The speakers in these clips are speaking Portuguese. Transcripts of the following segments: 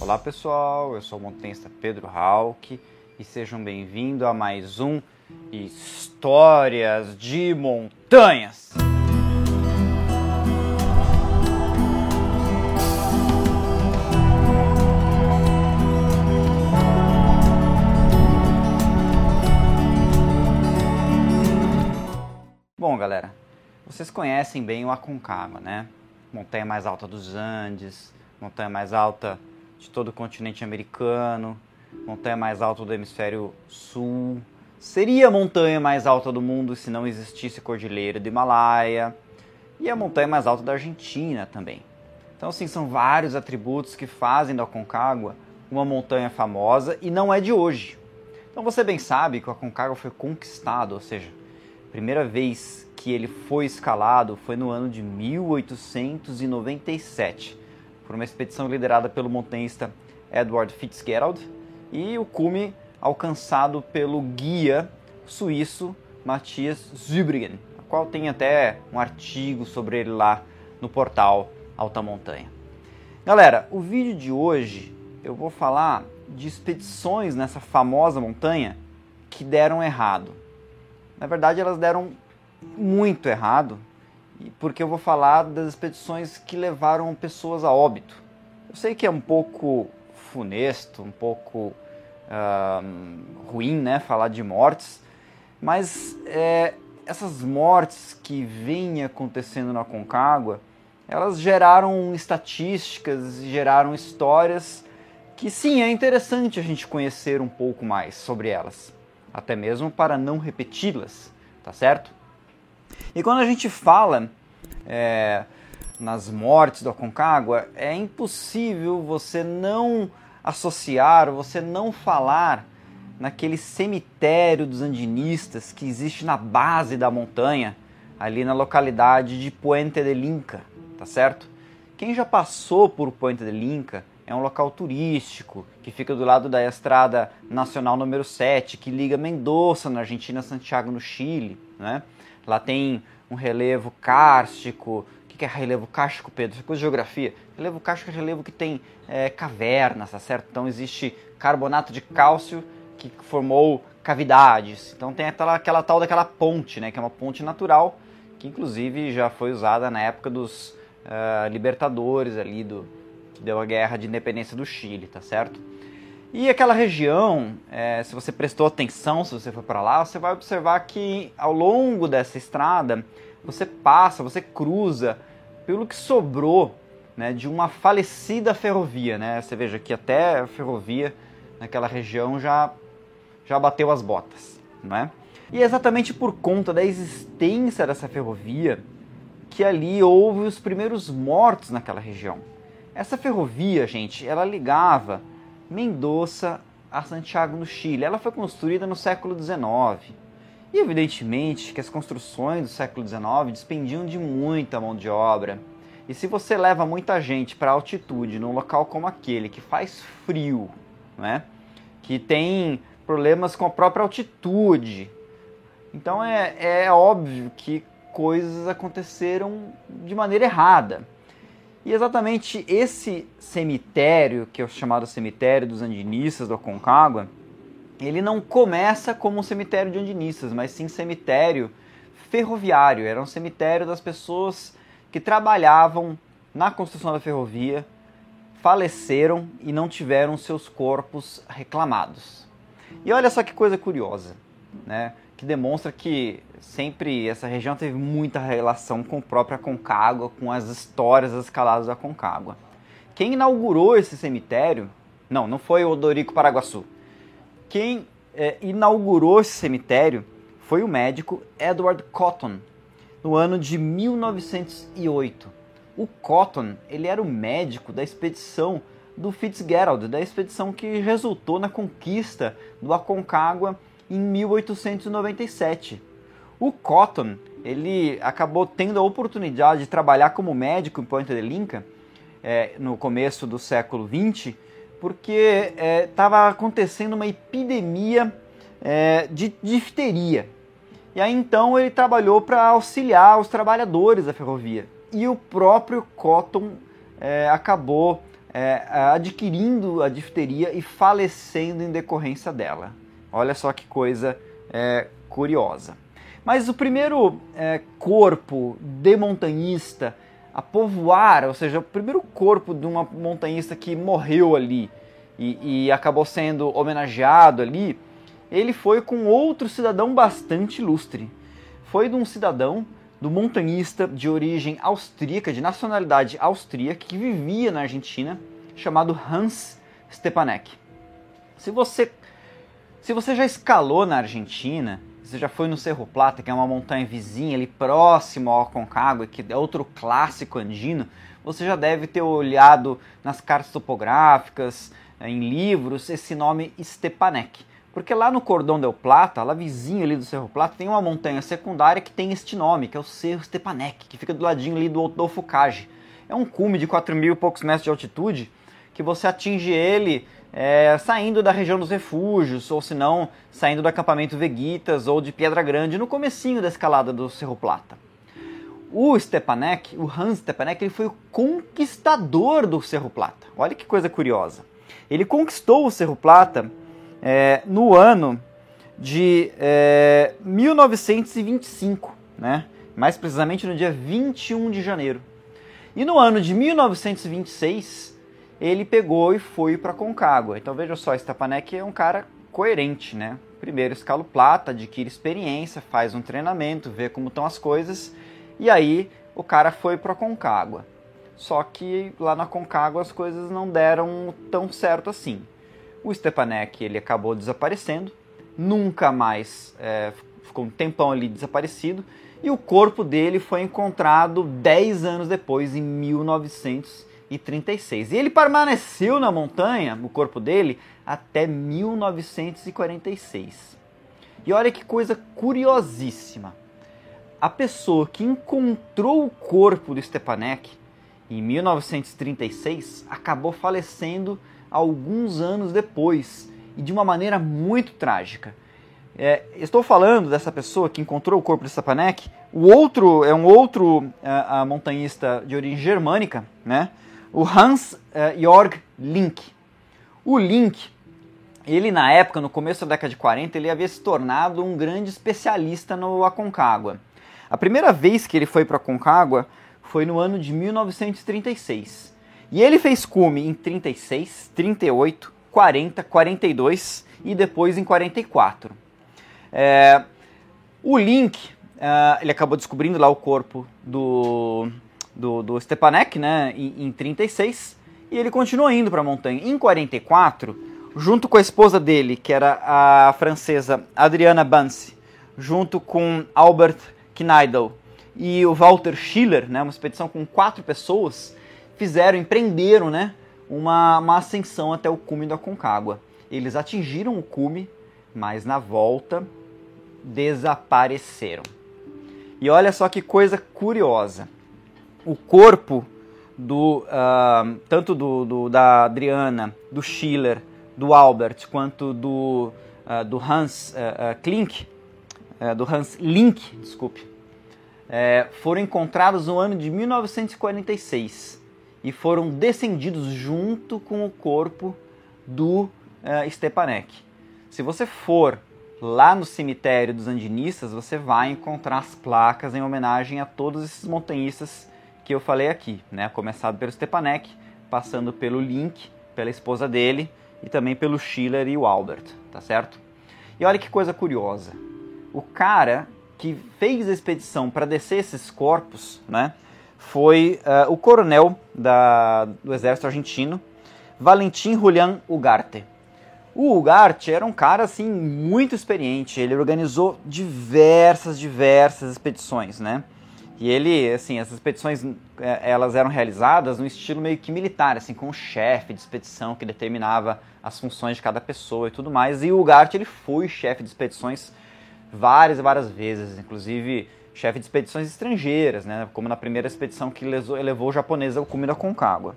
Olá pessoal, eu sou o montanhista Pedro Hauck e sejam bem-vindos a mais um Histórias de Montanhas. Bom, galera, vocês conhecem bem o Aconcagua, né? Montanha mais alta dos Andes, montanha mais alta de todo o continente americano, montanha mais alta do hemisfério sul. Seria a montanha mais alta do mundo se não existisse Cordilheira do Himalaia. E a montanha mais alta da Argentina também. Então, assim, são vários atributos que fazem da Aconcagua uma montanha famosa e não é de hoje. Então, você bem sabe que o Aconcagua foi conquistado, ou seja, a primeira vez que ele foi escalado foi no ano de 1897, por uma expedição liderada pelo montanhista Edward Fitzgerald e o cume alcançado pelo guia suíço Matthias Zübrigen, a qual tem até um artigo sobre ele lá no portal Alta Montanha. Galera, o vídeo de hoje eu vou falar de expedições nessa famosa montanha que deram errado. Na verdade, elas deram muito errado, porque eu vou falar das expedições que levaram pessoas a óbito. Eu sei que é um pouco funesto, um pouco uh, ruim, né, falar de mortes, mas é, essas mortes que vêm acontecendo na Concagua, elas geraram estatísticas, geraram histórias que sim, é interessante a gente conhecer um pouco mais sobre elas até mesmo para não repeti-las, tá certo? E quando a gente fala é, nas mortes do Aconcagua, é impossível você não associar, você não falar naquele cemitério dos andinistas que existe na base da montanha, ali na localidade de Puente del Inca, tá certo? Quem já passou por Puente del Inca é um local turístico que fica do lado da estrada nacional número 7, que liga Mendoza, na Argentina, Santiago, no Chile. Né? Lá tem um relevo kárstico. O que é relevo kárstico, Pedro? Isso é de geografia. Relevo kárstico é relevo que tem é, cavernas, tá certo? Então existe carbonato de cálcio que formou cavidades. Então tem aquela, aquela tal daquela ponte, né? Que é uma ponte natural, que inclusive já foi usada na época dos uh, libertadores ali do, que deu a guerra de independência do Chile, tá certo? E aquela região, é, se você prestou atenção, se você for para lá, você vai observar que ao longo dessa estrada você passa, você cruza pelo que sobrou né, de uma falecida ferrovia. Né? Você veja que até a ferrovia naquela região já, já bateu as botas. Não é? E é exatamente por conta da existência dessa ferrovia que ali houve os primeiros mortos naquela região. Essa ferrovia, gente, ela ligava Mendoza a Santiago no Chile. Ela foi construída no século XIX. E evidentemente que as construções do século XIX despendiam de muita mão de obra. E se você leva muita gente para altitude, num local como aquele, que faz frio, né? que tem problemas com a própria altitude, então é, é óbvio que coisas aconteceram de maneira errada. E exatamente esse cemitério, que é o chamado cemitério dos andinistas do Aconcagua, ele não começa como um cemitério de andinistas, mas sim cemitério ferroviário. Era um cemitério das pessoas que trabalhavam na construção da ferrovia, faleceram e não tiveram seus corpos reclamados. E olha só que coisa curiosa, né? Que demonstra que sempre essa região teve muita relação com a própria Concagua, com as histórias das escaladas da Concagua. Quem inaugurou esse cemitério, não, não foi o Odorico Paraguaçu. Quem é, inaugurou esse cemitério foi o médico Edward Cotton, no ano de 1908. O Cotton, ele era o médico da expedição do Fitzgerald, da expedição que resultou na conquista do Aconcagua em 1897. O Cotton ele acabou tendo a oportunidade de trabalhar como médico em Ponta de Inca é, no começo do século XX, porque estava é, acontecendo uma epidemia é, de difteria. E aí então ele trabalhou para auxiliar os trabalhadores da ferrovia. E o próprio Cotton é, acabou é, adquirindo a difteria e falecendo em decorrência dela. Olha só que coisa é, curiosa. Mas o primeiro é, corpo de montanhista a povoar, ou seja, o primeiro corpo de uma montanhista que morreu ali e, e acabou sendo homenageado ali, ele foi com outro cidadão bastante ilustre. Foi de um cidadão, do montanhista de origem austríaca, de nacionalidade austríaca, que vivia na Argentina, chamado Hans Stepanek. Se você, se você já escalou na Argentina, você já foi no Cerro Plata, que é uma montanha vizinha ali próximo ao Aconcagua, que é outro clássico andino, você já deve ter olhado nas cartas topográficas, em livros, esse nome Stepanek. Porque lá no Cordão del Plata, lá vizinho ali do Cerro Plata, tem uma montanha secundária que tem este nome, que é o Cerro Stepanek, que fica do ladinho ali do Adolfo Cage. É um cume de 4 mil e poucos metros de altitude, que você atinge ele é, saindo da região dos refúgios, ou se não, saindo do acampamento Veguitas ou de Pedra Grande, no comecinho da escalada do Cerro Plata. O Stepanek, o Hans Stepanek, ele foi o conquistador do Cerro Plata. Olha que coisa curiosa. Ele conquistou o Cerro Plata é, no ano de é, 1925, né? mais precisamente no dia 21 de janeiro. E no ano de 1926, ele pegou e foi para Concagua. Então veja só, Stepanek é um cara coerente, né? Primeiro escala o plata, adquire experiência, faz um treinamento, vê como estão as coisas, e aí o cara foi para Concagua. Só que lá na Concagua as coisas não deram tão certo assim. O Stepanek ele acabou desaparecendo, nunca mais é, ficou um tempão ali desaparecido, e o corpo dele foi encontrado 10 anos depois, em 1936. E ele permaneceu na montanha, o corpo dele, até 1946. E olha que coisa curiosíssima. A pessoa que encontrou o corpo do Stepanek em 1936 acabou falecendo alguns anos depois e de uma maneira muito trágica. É, estou falando dessa pessoa que encontrou o corpo de Stepanek. O outro é um outro uh, montanhista de origem germânica, né? O Hans uh, Jörg Link. O Link, ele na época, no começo da década de 40, ele havia se tornado um grande especialista no Aconcagua. A primeira vez que ele foi para Aconcagua foi no ano de 1936. E ele fez cume em 36, 38, 40, 42 e depois em 44. É, o Link, uh, ele acabou descobrindo lá o corpo do, do, do Stepanek né, em, em 36 e ele continuou indo para a montanha. Em 44, junto com a esposa dele, que era a francesa Adriana Bansi, junto com Albert Kneidl e o Walter Schiller, né, uma expedição com quatro pessoas, fizeram, empreenderam né, uma, uma ascensão até o cume da Concagua. Eles atingiram o cume, mas na volta desapareceram. E olha só que coisa curiosa. O corpo do uh, tanto do, do, da Adriana, do Schiller, do Albert, quanto do, uh, do Hans uh, Klink, do Hans Link, desculpe, foram encontrados no ano de 1946 e foram descendidos junto com o corpo do Stepanek. Se você for lá no cemitério dos andinistas, você vai encontrar as placas em homenagem a todos esses montanhistas que eu falei aqui, né? Começado pelo Stepanek, passando pelo Link, pela esposa dele e também pelo Schiller e o Albert, tá certo? E olha que coisa curiosa. O cara que fez a expedição para descer esses corpos, né? foi uh, o coronel da, do exército argentino, Valentim Julián Ugarte. O Ugarte era um cara assim muito experiente, ele organizou diversas, diversas expedições, né? E ele, assim, essas expedições eh, elas eram realizadas no estilo meio que militar, assim, com o chefe de expedição que determinava as funções de cada pessoa e tudo mais. E o Ugarte ele foi chefe de expedições várias e várias vezes, inclusive chefe de expedições estrangeiras, né, como na primeira expedição que levou o japonês ao cume da Concagua.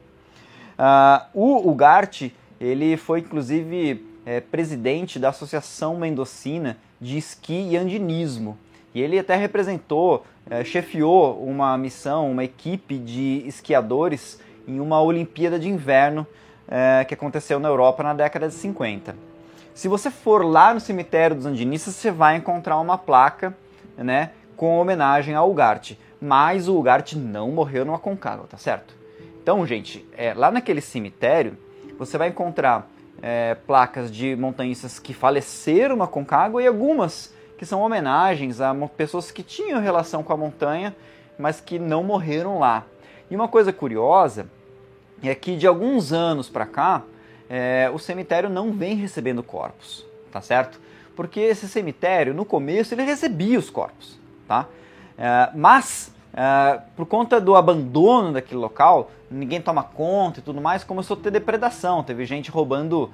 Uh, o Ugarte, ele foi inclusive é, presidente da Associação Mendocina de Esqui e Andinismo, e ele até representou, é, chefiou uma missão, uma equipe de esquiadores em uma Olimpíada de Inverno é, que aconteceu na Europa na década de 50. Se você for lá no cemitério dos andinistas, você vai encontrar uma placa né, com homenagem ao Ugarte. Mas o Ugarte não morreu no Aconcagua, tá certo? Então, gente, é, lá naquele cemitério, você vai encontrar é, placas de montanhistas que faleceram no Aconcagua e algumas que são homenagens a pessoas que tinham relação com a montanha, mas que não morreram lá. E uma coisa curiosa é que de alguns anos para cá, é, o cemitério não vem recebendo corpos, tá certo? Porque esse cemitério, no começo, ele recebia os corpos, tá? É, mas, é, por conta do abandono daquele local, ninguém toma conta e tudo mais, começou a ter depredação. Teve gente roubando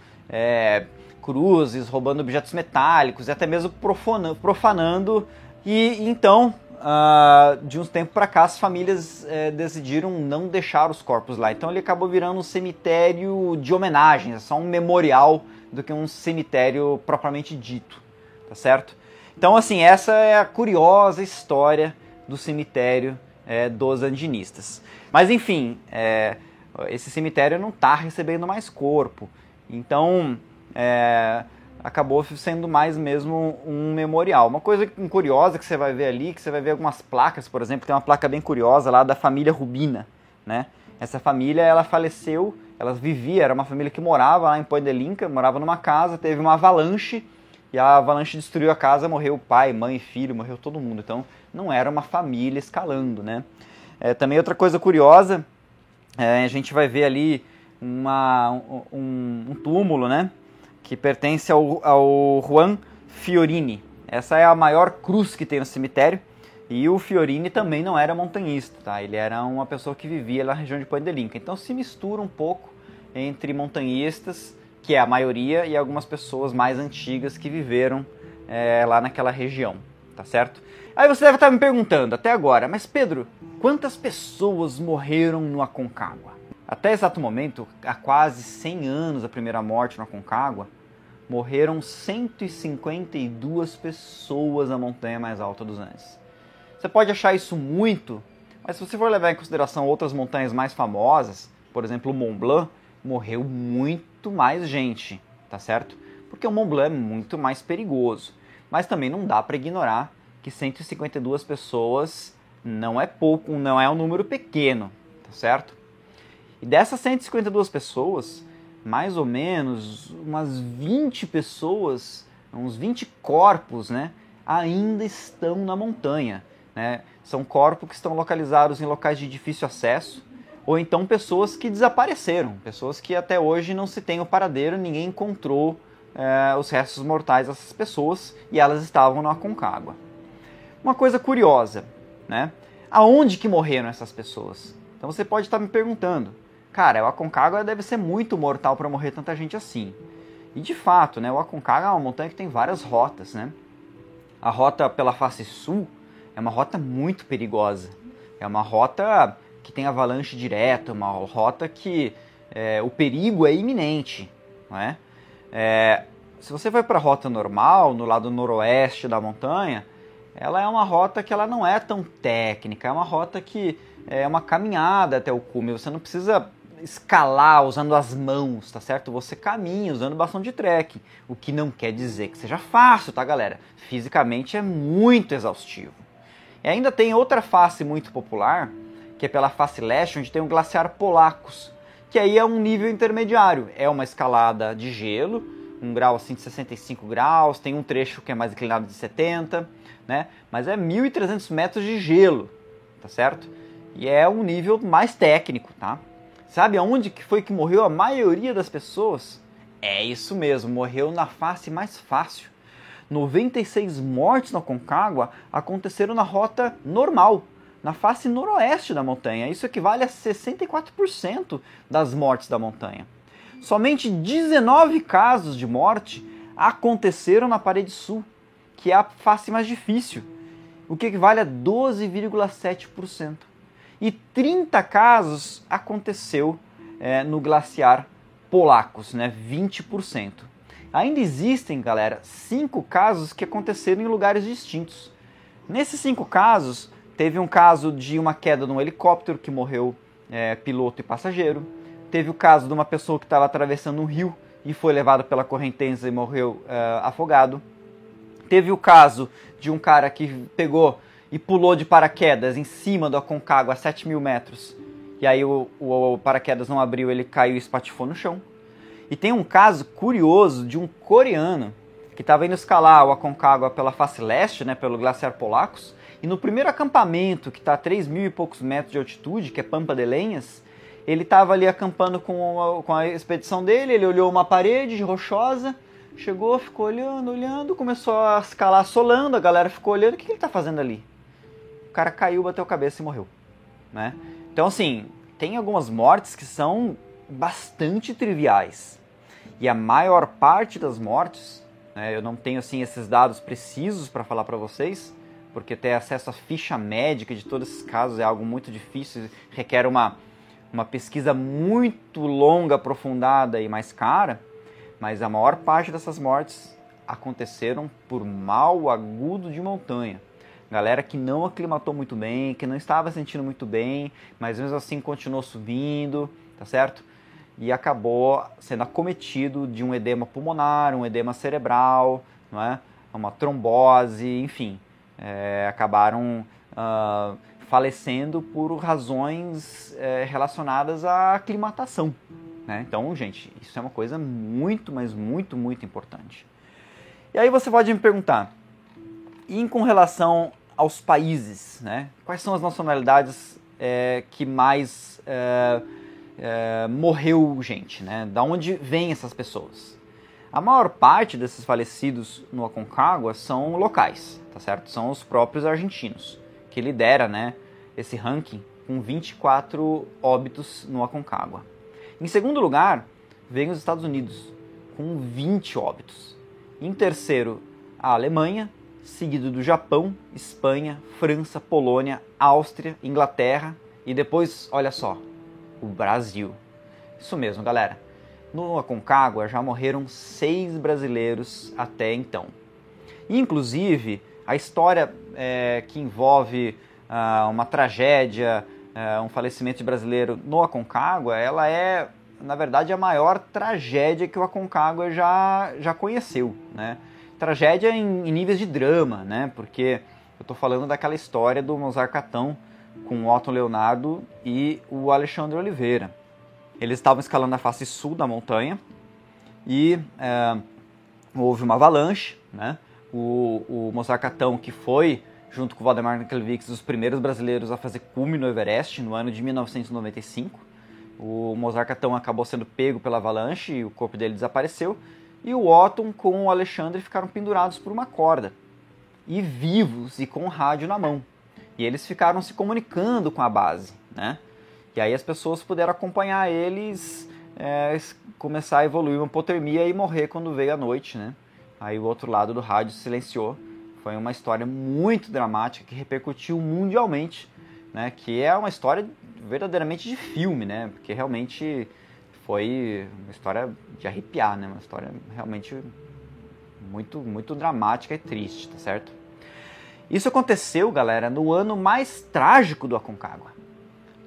cruzes, roubando objetos metálicos e até mesmo profanando. profanando e então, uh, de uns tempos para cá, as famílias uh, decidiram não deixar os corpos lá. Então ele acabou virando um cemitério de homenagens, é só um memorial do que um cemitério propriamente dito, tá certo? Então, assim, essa é a curiosa história do cemitério é, dos andinistas. Mas, enfim, é, esse cemitério não está recebendo mais corpo. Então, é, acabou sendo mais mesmo um memorial. Uma coisa curiosa que você vai ver ali, que você vai ver algumas placas, por exemplo, tem uma placa bem curiosa lá da família Rubina, né? Essa família, ela faleceu, ela vivia, era uma família que morava lá em Poedelinca, morava numa casa, teve uma avalanche, e a avalanche destruiu a casa, morreu pai, mãe, filho, morreu todo mundo. Então, não era uma família escalando, né? É, também outra coisa curiosa, é, a gente vai ver ali uma, um, um túmulo, né? Que pertence ao, ao Juan Fiorini. Essa é a maior cruz que tem no cemitério. E o Fiorini também não era montanhista, tá? Ele era uma pessoa que vivia na região de Pandelinca. Então se mistura um pouco entre montanhistas, que é a maioria, e algumas pessoas mais antigas que viveram é, lá naquela região, tá certo? Aí você deve estar me perguntando até agora, mas Pedro, quantas pessoas morreram no Aconcagua? Até exato momento, há quase 100 anos da primeira morte no Aconcagua, morreram 152 pessoas na montanha mais alta dos Andes. Você pode achar isso muito, mas se você for levar em consideração outras montanhas mais famosas, por exemplo, o Mont Blanc, morreu muito mais gente, tá certo? Porque o Mont Blanc é muito mais perigoso. Mas também não dá para ignorar que 152 pessoas não é pouco, não é um número pequeno, tá certo? E dessas 152 pessoas, mais ou menos umas 20 pessoas, uns 20 corpos, né, ainda estão na montanha. Né? São corpos que estão localizados em locais de difícil acesso, ou então pessoas que desapareceram, pessoas que até hoje não se tem o paradeiro, ninguém encontrou é, os restos mortais dessas pessoas e elas estavam na Aconcagua. Uma coisa curiosa, né? Aonde que morreram essas pessoas? Então você pode estar me perguntando, cara, o Aconcagua deve ser muito mortal para morrer tanta gente assim. E de fato, né, o Aconcagua é uma montanha que tem várias rotas, né? A rota pela face sul é uma rota muito perigosa. É uma rota que tem avalanche direto, uma rota que é, o perigo é iminente, não é? é se você vai para a rota normal, no lado noroeste da montanha, ela é uma rota que ela não é tão técnica, é uma rota que é uma caminhada até o cume. Você não precisa escalar usando as mãos, tá certo? Você caminha usando bastão de trekking, o que não quer dizer que seja fácil, tá, galera? Fisicamente é muito exaustivo. E ainda tem outra face muito popular, que é pela face leste, onde tem o glaciar Polacos, que aí é um nível intermediário. É uma escalada de gelo, um grau assim de 65 graus, tem um trecho que é mais inclinado de 70, né? Mas é 1.300 metros de gelo, tá certo? E é um nível mais técnico, tá? Sabe aonde que foi que morreu a maioria das pessoas? É isso mesmo, morreu na face mais fácil. 96 mortes na Concagua aconteceram na rota normal, na face noroeste da montanha. Isso equivale a 64% das mortes da montanha. Somente 19 casos de morte aconteceram na parede sul, que é a face mais difícil, o que equivale a 12,7% e 30 casos aconteceu é, no glaciar Polacos, né, 20%. Ainda existem, galera, cinco casos que aconteceram em lugares distintos. Nesses cinco casos, teve um caso de uma queda de um helicóptero que morreu é, piloto e passageiro. Teve o caso de uma pessoa que estava atravessando um rio e foi levado pela correnteza e morreu é, afogado. Teve o caso de um cara que pegou e pulou de paraquedas em cima do Aconcagua a 7 mil metros. E aí o, o, o paraquedas não abriu, ele caiu e espatifou no chão. E tem um caso curioso de um coreano que estava indo escalar o Aconcagua pela face leste, né, pelo glaciar Polacos, e no primeiro acampamento, que está a 3 mil e poucos metros de altitude, que é Pampa de Lenhas, ele estava ali acampando com a, com a expedição dele, ele olhou uma parede rochosa, chegou, ficou olhando, olhando, começou a escalar solando, a galera ficou olhando, o que ele está fazendo ali? Cara caiu, bateu a cabeça e morreu. Né? Então, assim, tem algumas mortes que são bastante triviais. E a maior parte das mortes, né, eu não tenho assim esses dados precisos para falar para vocês, porque ter acesso à ficha médica de todos esses casos é algo muito difícil, requer uma, uma pesquisa muito longa, aprofundada e mais cara, mas a maior parte dessas mortes aconteceram por mal agudo de montanha. Galera que não aclimatou muito bem, que não estava sentindo muito bem, mas mesmo assim continuou subindo, tá certo? E acabou sendo acometido de um edema pulmonar, um edema cerebral, não é? uma trombose, enfim é, acabaram uh, falecendo por razões é, relacionadas à aclimatação. Né? Então, gente, isso é uma coisa muito, mas muito, muito importante. E aí você pode me perguntar, e com relação aos países, né? quais são as nacionalidades é, que mais é, é, morreu gente? Né? Da onde vêm essas pessoas? A maior parte desses falecidos no Aconcagua são locais, tá certo? São os próprios argentinos, que lidera, né, esse ranking com 24 óbitos no Aconcagua. Em segundo lugar, vem os Estados Unidos, com 20 óbitos. Em terceiro, a Alemanha, seguido do Japão, Espanha, França, Polônia, Áustria, Inglaterra e depois, olha só, o Brasil. Isso mesmo, galera. No Aconcagua já morreram seis brasileiros até então. Inclusive, a história é, que envolve ah, uma tragédia, ah, um falecimento de brasileiro no Aconcagua, ela é, na verdade, a maior tragédia que o Aconcagua já, já conheceu. Né? Tragédia em, em níveis de drama, né? porque eu estou falando daquela história do Mozart Catão com o Otto Leonardo e o Alexandre Oliveira. Eles estavam escalando a face sul da montanha e é, houve uma avalanche, né? O, o Mozart Catão, que foi, junto com o Valdemar Nakelvix, os primeiros brasileiros a fazer cume no Everest no ano de 1995. O Mozart Catão acabou sendo pego pela avalanche e o corpo dele desapareceu. E o Otton com o Alexandre ficaram pendurados por uma corda. E vivos e com o rádio na mão. E eles ficaram se comunicando com a base, né? E aí as pessoas puderam acompanhar eles é, começar a evoluir uma hipotermia e morrer quando veio a noite, né? Aí o outro lado do rádio silenciou. Foi uma história muito dramática que repercutiu mundialmente, né? Que é uma história verdadeiramente de filme, né? Porque realmente foi uma história de arrepiar, né? Uma história realmente muito, muito dramática e triste, tá certo? Isso aconteceu, galera, no ano mais trágico do Aconcagua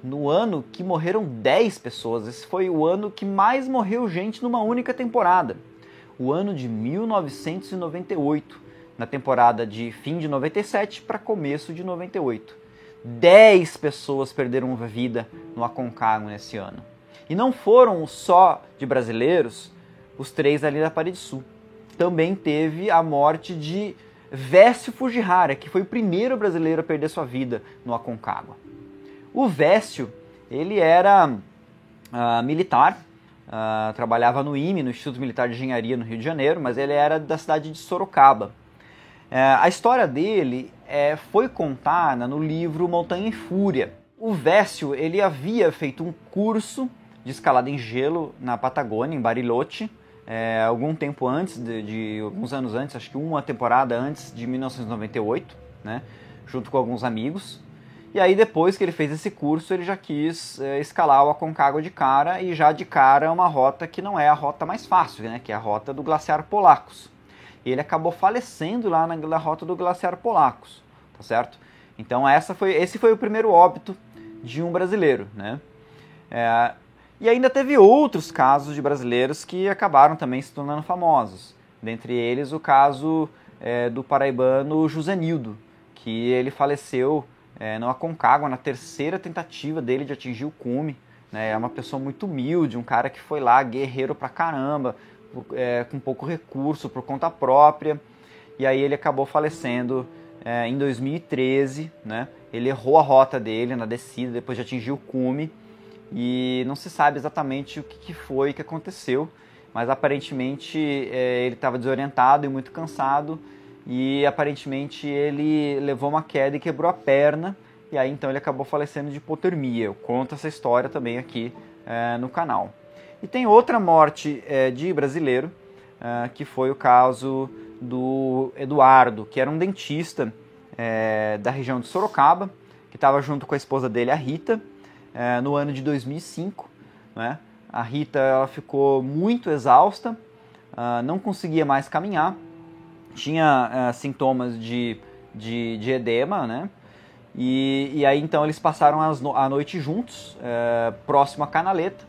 no ano que morreram 10 pessoas. Esse foi o ano que mais morreu gente numa única temporada. O ano de 1998, na temporada de fim de 97 para começo de 98. 10 pessoas perderam vida no Aconcagua nesse ano. E não foram só de brasileiros os três ali da Parede Sul. Também teve a morte de Vécio Fujihara, que foi o primeiro brasileiro a perder sua vida no Aconcagua. O Vécio, ele era uh, militar, uh, trabalhava no IME, no Instituto Militar de Engenharia no Rio de Janeiro, mas ele era da cidade de Sorocaba. Uh, a história dele é, foi contada no livro Montanha em Fúria. O Vécio, ele havia feito um curso de escalada em gelo na Patagônia, em Bariloche, é, algum tempo antes, de, de, alguns anos antes, acho que uma temporada antes de 1998, né, junto com alguns amigos. E aí depois que ele fez esse curso, ele já quis é, escalar o Aconcagua de cara e já de cara uma rota que não é a rota mais fácil, né, que é a rota do Glaciar Polacos. E ele acabou falecendo lá na, na rota do Glaciar Polacos, tá certo? Então essa foi, esse foi o primeiro óbito de um brasileiro, né? É, e ainda teve outros casos de brasileiros que acabaram também se tornando famosos. Dentre eles o caso é, do paraibano José Nildo, que ele faleceu é, no Aconcagua na terceira tentativa dele de atingir o cume. Né? É uma pessoa muito humilde, um cara que foi lá guerreiro pra caramba, é, com pouco recurso, por conta própria. E aí ele acabou falecendo é, em 2013, né? Ele errou a rota dele na descida depois de atingir o cume e não se sabe exatamente o que foi que aconteceu, mas aparentemente é, ele estava desorientado e muito cansado e aparentemente ele levou uma queda e quebrou a perna e aí então ele acabou falecendo de hipotermia. Eu conto essa história também aqui é, no canal. E tem outra morte é, de brasileiro, é, que foi o caso do Eduardo, que era um dentista é, da região de Sorocaba, que estava junto com a esposa dele, a Rita, é, no ano de 2005. Né? A Rita ela ficou muito exausta, uh, não conseguia mais caminhar, tinha uh, sintomas de, de, de, edema, né? E, e aí então eles passaram no, a noite juntos, uh, próximo à canaleta.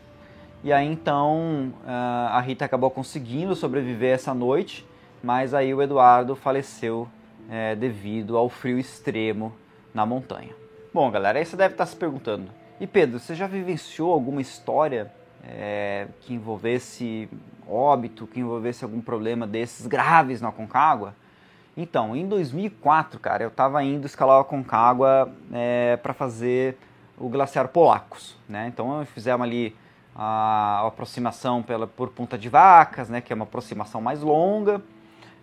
E aí então a Rita acabou conseguindo sobreviver essa noite, mas aí o Eduardo faleceu é, devido ao frio extremo na montanha. Bom, galera, aí você deve estar se perguntando: e Pedro, você já vivenciou alguma história é, que envolvesse óbito, que envolvesse algum problema desses graves na Concagua? Então, em 2004, cara, eu estava indo escalar a Concagua é, para fazer o Glaciar Polacos, né? Então, fizemos ali a, aproximação pela, por Punta de Vacas, né? Que é uma aproximação mais longa.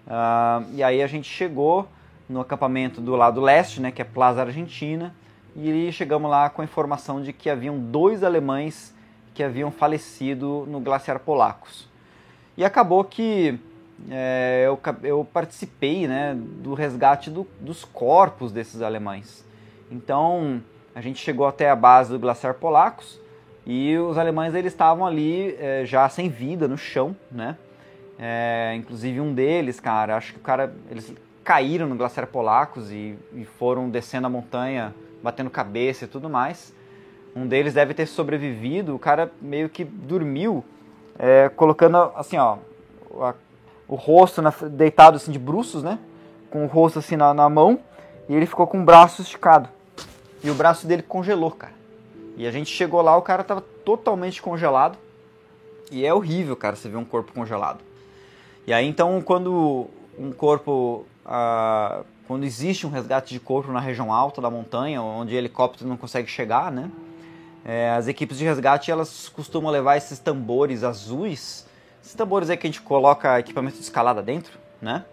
Uh, e aí a gente chegou no acampamento do lado leste, né? Que é Plaza Argentina. E chegamos lá com a informação de que haviam dois alemães que haviam falecido no Glaciar Polacos. E acabou que é, eu, eu, participei né, do resgate do, dos corpos desses alemães. Então a gente chegou até a base do Glaciar Polacos e os alemães eles estavam ali é, já sem vida no chão, né? É, inclusive um deles, cara, acho que o cara eles caíram no Glaciar Polacos e, e foram descendo a montanha, batendo cabeça e tudo mais. Um deles deve ter sobrevivido, o cara meio que dormiu, é, colocando assim, ó, a, o rosto na, deitado assim de bruços, né? Com o rosto assim na, na mão, e ele ficou com o braço esticado. E o braço dele congelou, cara. E a gente chegou lá, o cara tava totalmente congelado. E é horrível, cara, você ver um corpo congelado. E aí então, quando um corpo ah, quando existe um resgate de corpo na região alta da montanha, onde helicóptero não consegue chegar, né? É, as equipes de resgate elas costumam levar esses tambores azuis, esses tambores aí que a gente coloca equipamento de escalada dentro, né?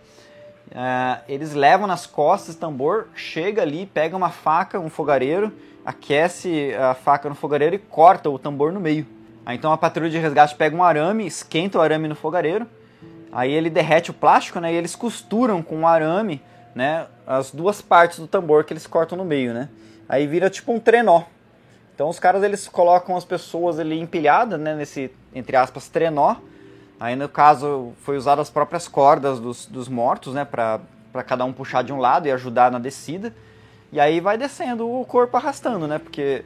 É, eles levam nas costas o tambor, chega ali, pega uma faca, um fogareiro, aquece a faca no fogareiro e corta o tambor no meio. Aí então a patrulha de resgate pega um arame, esquenta o arame no fogareiro, aí ele derrete o plástico, né? E eles costuram com o arame, né? As duas partes do tambor que eles cortam no meio, né? Aí vira tipo um trenó. Então os caras eles colocam as pessoas ali empilhadas, né, nesse, entre aspas, trenó. Aí no caso foi usado as próprias cordas dos, dos mortos, né, para cada um puxar de um lado e ajudar na descida. E aí vai descendo o corpo arrastando, né, porque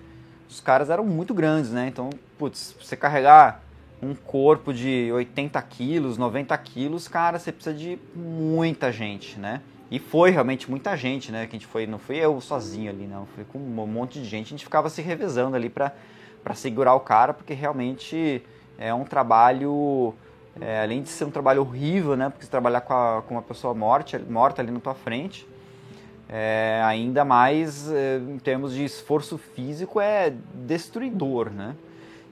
os caras eram muito grandes, né, então, putz, você carregar um corpo de 80 quilos, 90 quilos, cara, você precisa de muita gente, né. E foi realmente muita gente, né? Que a gente foi, não fui eu sozinho ali, não. Foi com um monte de gente. A gente ficava se revezando ali para segurar o cara, porque realmente é um trabalho, é, além de ser um trabalho horrível, né? Porque você trabalhar com, a, com uma pessoa morte, morta ali na tua frente, é, ainda mais é, em termos de esforço físico, é destruidor, né?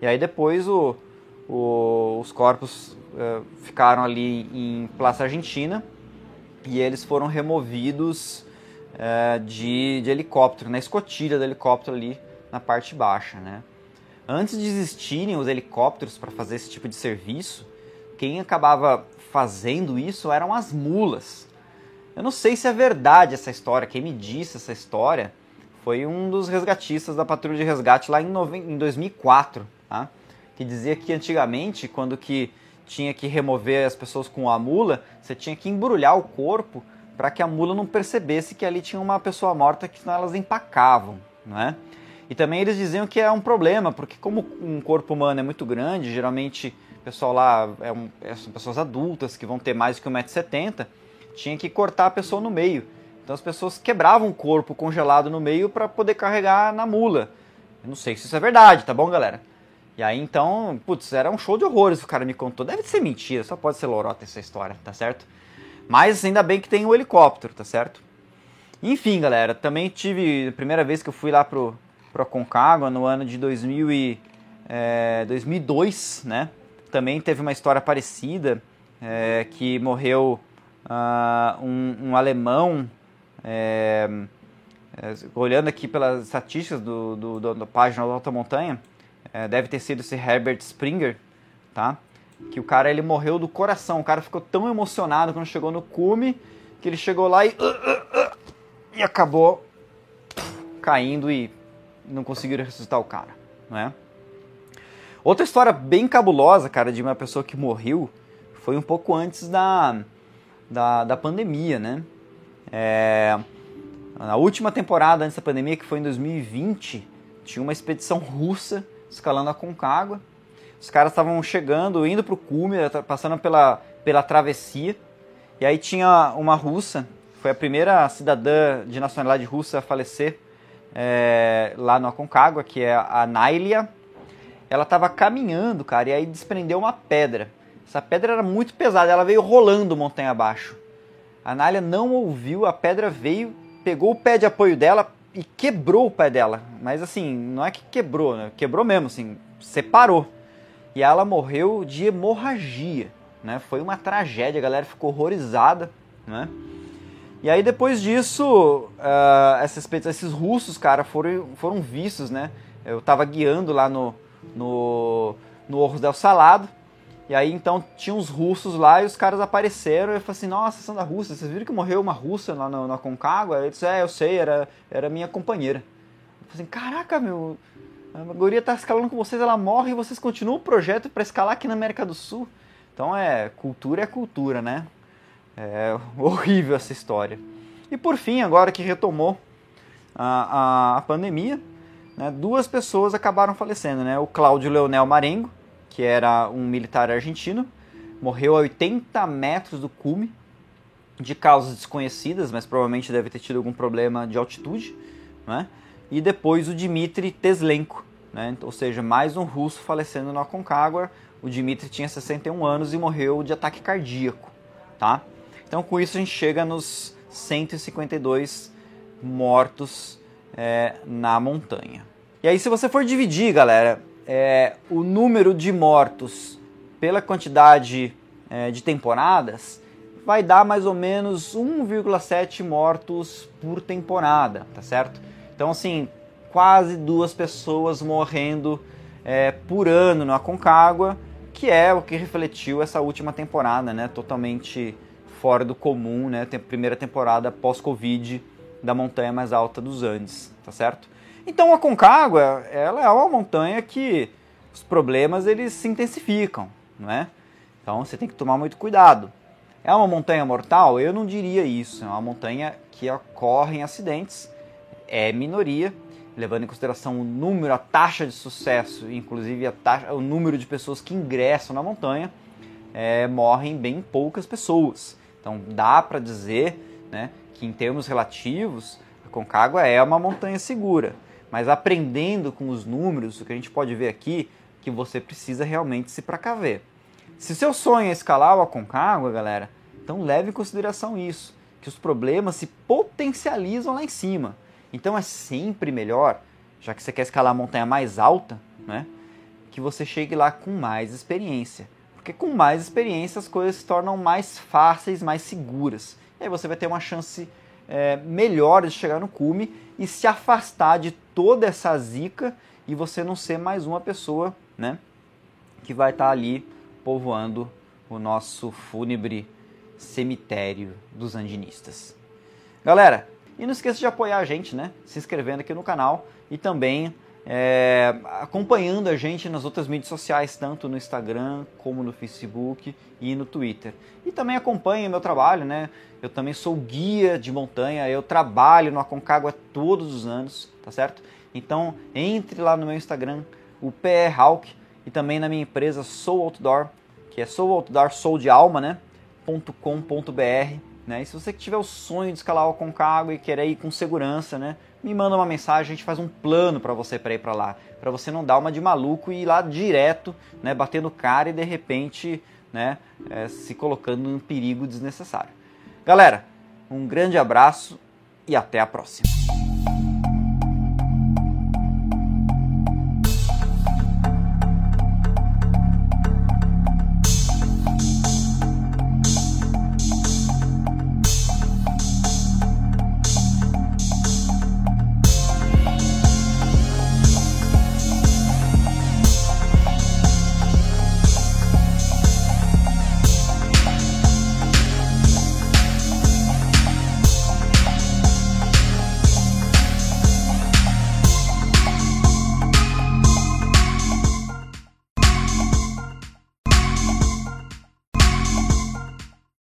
E aí depois o, o, os corpos é, ficaram ali em Plaza Argentina e eles foram removidos é, de, de, helicóptero, na escotilha do helicóptero ali na parte baixa. Né? Antes de existirem os helicópteros para fazer esse tipo de serviço, quem acabava fazendo isso eram as mulas. Eu não sei se é verdade essa história, quem me disse essa história foi um dos resgatistas da patrulha de resgate lá em, em 2004, tá? que dizia que antigamente, quando que tinha que remover as pessoas com a mula, você tinha que embrulhar o corpo para que a mula não percebesse que ali tinha uma pessoa morta, que senão elas empacavam, né? E também eles diziam que é um problema, porque como um corpo humano é muito grande, geralmente o pessoal lá é um, é, são pessoas adultas que vão ter mais que 1,70m, tinha que cortar a pessoa no meio. Então as pessoas quebravam o corpo congelado no meio para poder carregar na mula. Eu não sei se isso é verdade, tá bom, galera? E aí então, putz, era um show de horrores o cara me contou. Deve ser mentira, só pode ser lorota essa história, tá certo? Mas ainda bem que tem o um helicóptero, tá certo? Enfim, galera, também tive a primeira vez que eu fui lá pro, pro Aconcagua no ano de 2000 e, é, 2002, né? Também teve uma história parecida, é, que morreu uh, um, um, alemão, é, é, olhando aqui pelas estatísticas do, do, do, da página do Alta Montanha, é, deve ter sido esse Herbert Springer, tá? Que o cara ele morreu do coração, o cara ficou tão emocionado quando chegou no cume que ele chegou lá e, e acabou caindo e não conseguiram ressuscitar o cara, né? Outra história bem cabulosa, cara, de uma pessoa que morreu foi um pouco antes da, da, da pandemia, né? É, na última temporada antes da pandemia, que foi em 2020, tinha uma expedição russa escalando a Concagua. Os caras estavam chegando, indo para o cume, passando pela, pela travessia. E aí tinha uma russa, foi a primeira cidadã de nacionalidade russa a falecer é, lá no Aconcagua, que é a Nailia. Ela estava caminhando, cara, e aí desprendeu uma pedra. Essa pedra era muito pesada, ela veio rolando montanha abaixo. A Nália não ouviu, a pedra veio, pegou o pé de apoio dela e quebrou o pé dela. Mas assim, não é que quebrou, né? Quebrou mesmo, assim, separou. E ela morreu de hemorragia, né? Foi uma tragédia, a galera ficou horrorizada, né? E aí depois disso, uh, esses, esses russos, cara, foram, foram vistos, né? Eu tava guiando lá no, no, no Orros del Salado, e aí então tinha uns russos lá e os caras apareceram e eu falei assim, nossa, são da Rússia, vocês viram que morreu uma russa lá na, na Concagua? Ele disse, é, eu sei, era, era minha companheira. Eu falei assim, caraca, meu, a guria tá escalando com vocês, ela morre e vocês continuam o projeto para escalar aqui na América do Sul. Então é, cultura é cultura, né? É horrível essa história. E por fim, agora que retomou a, a, a pandemia, né, duas pessoas acabaram falecendo, né? O Cláudio Leonel Marengo, que era um militar argentino, morreu a 80 metros do cume, de causas desconhecidas, mas provavelmente deve ter tido algum problema de altitude, né? E depois o Dmitry Teslenko, né? Ou seja, mais um russo falecendo no Aconcagua. O Dmitry tinha 61 anos e morreu de ataque cardíaco, tá? Então, com isso, a gente chega nos 152 mortos é, na montanha. E aí, se você for dividir, galera, é, o número de mortos pela quantidade é, de temporadas, vai dar mais ou menos 1,7 mortos por temporada, tá certo? Então, assim, quase duas pessoas morrendo é, por ano no Aconcagua, que é o que refletiu essa última temporada, né? Totalmente fora do comum, né? Tem primeira temporada pós-Covid da montanha mais alta dos Andes, tá certo? Então a Concagua, ela é uma montanha que os problemas eles se intensificam, é? Então você tem que tomar muito cuidado. É uma montanha mortal? Eu não diria isso. É uma montanha que ocorrem acidentes, é minoria, levando em consideração o número, a taxa de sucesso, inclusive a taxa, o número de pessoas que ingressam na montanha, é, morrem bem poucas pessoas. Então dá para dizer né, que em termos relativos, a Concagua é uma montanha segura. Mas aprendendo com os números, o que a gente pode ver aqui, que você precisa realmente se precaver. Se seu sonho é escalar o Aconcagua, galera, então leve em consideração isso, que os problemas se potencializam lá em cima. Então é sempre melhor, já que você quer escalar a montanha mais alta, né, que você chegue lá com mais experiência. Porque com mais experiência as coisas se tornam mais fáceis, mais seguras. E aí você vai ter uma chance é, melhor de chegar no cume e se afastar de toda essa zica e você não ser mais uma pessoa né, que vai estar tá ali povoando o nosso fúnebre cemitério dos andinistas. Galera, e não esqueça de apoiar a gente, né? Se inscrevendo aqui no canal e também é, acompanhando a gente nas outras mídias sociais, tanto no Instagram como no Facebook e no Twitter. E também acompanhe meu trabalho, né? Eu também sou guia de montanha, eu trabalho no Aconcagua todos os anos, tá certo? Então entre lá no meu Instagram, o PR Hawk, e também na minha empresa Soul Outdoor, que é Soul Outdoor, Soul de Alma, né? .com.br, né? E se você tiver o sonho de escalar o Concagua e querer ir com segurança, né? Me manda uma mensagem, a gente faz um plano para você para ir para lá, para você não dar uma de maluco e ir lá direto, né? Batendo cara e de repente, né? É, se colocando em perigo desnecessário. Galera, um grande abraço e até a próxima.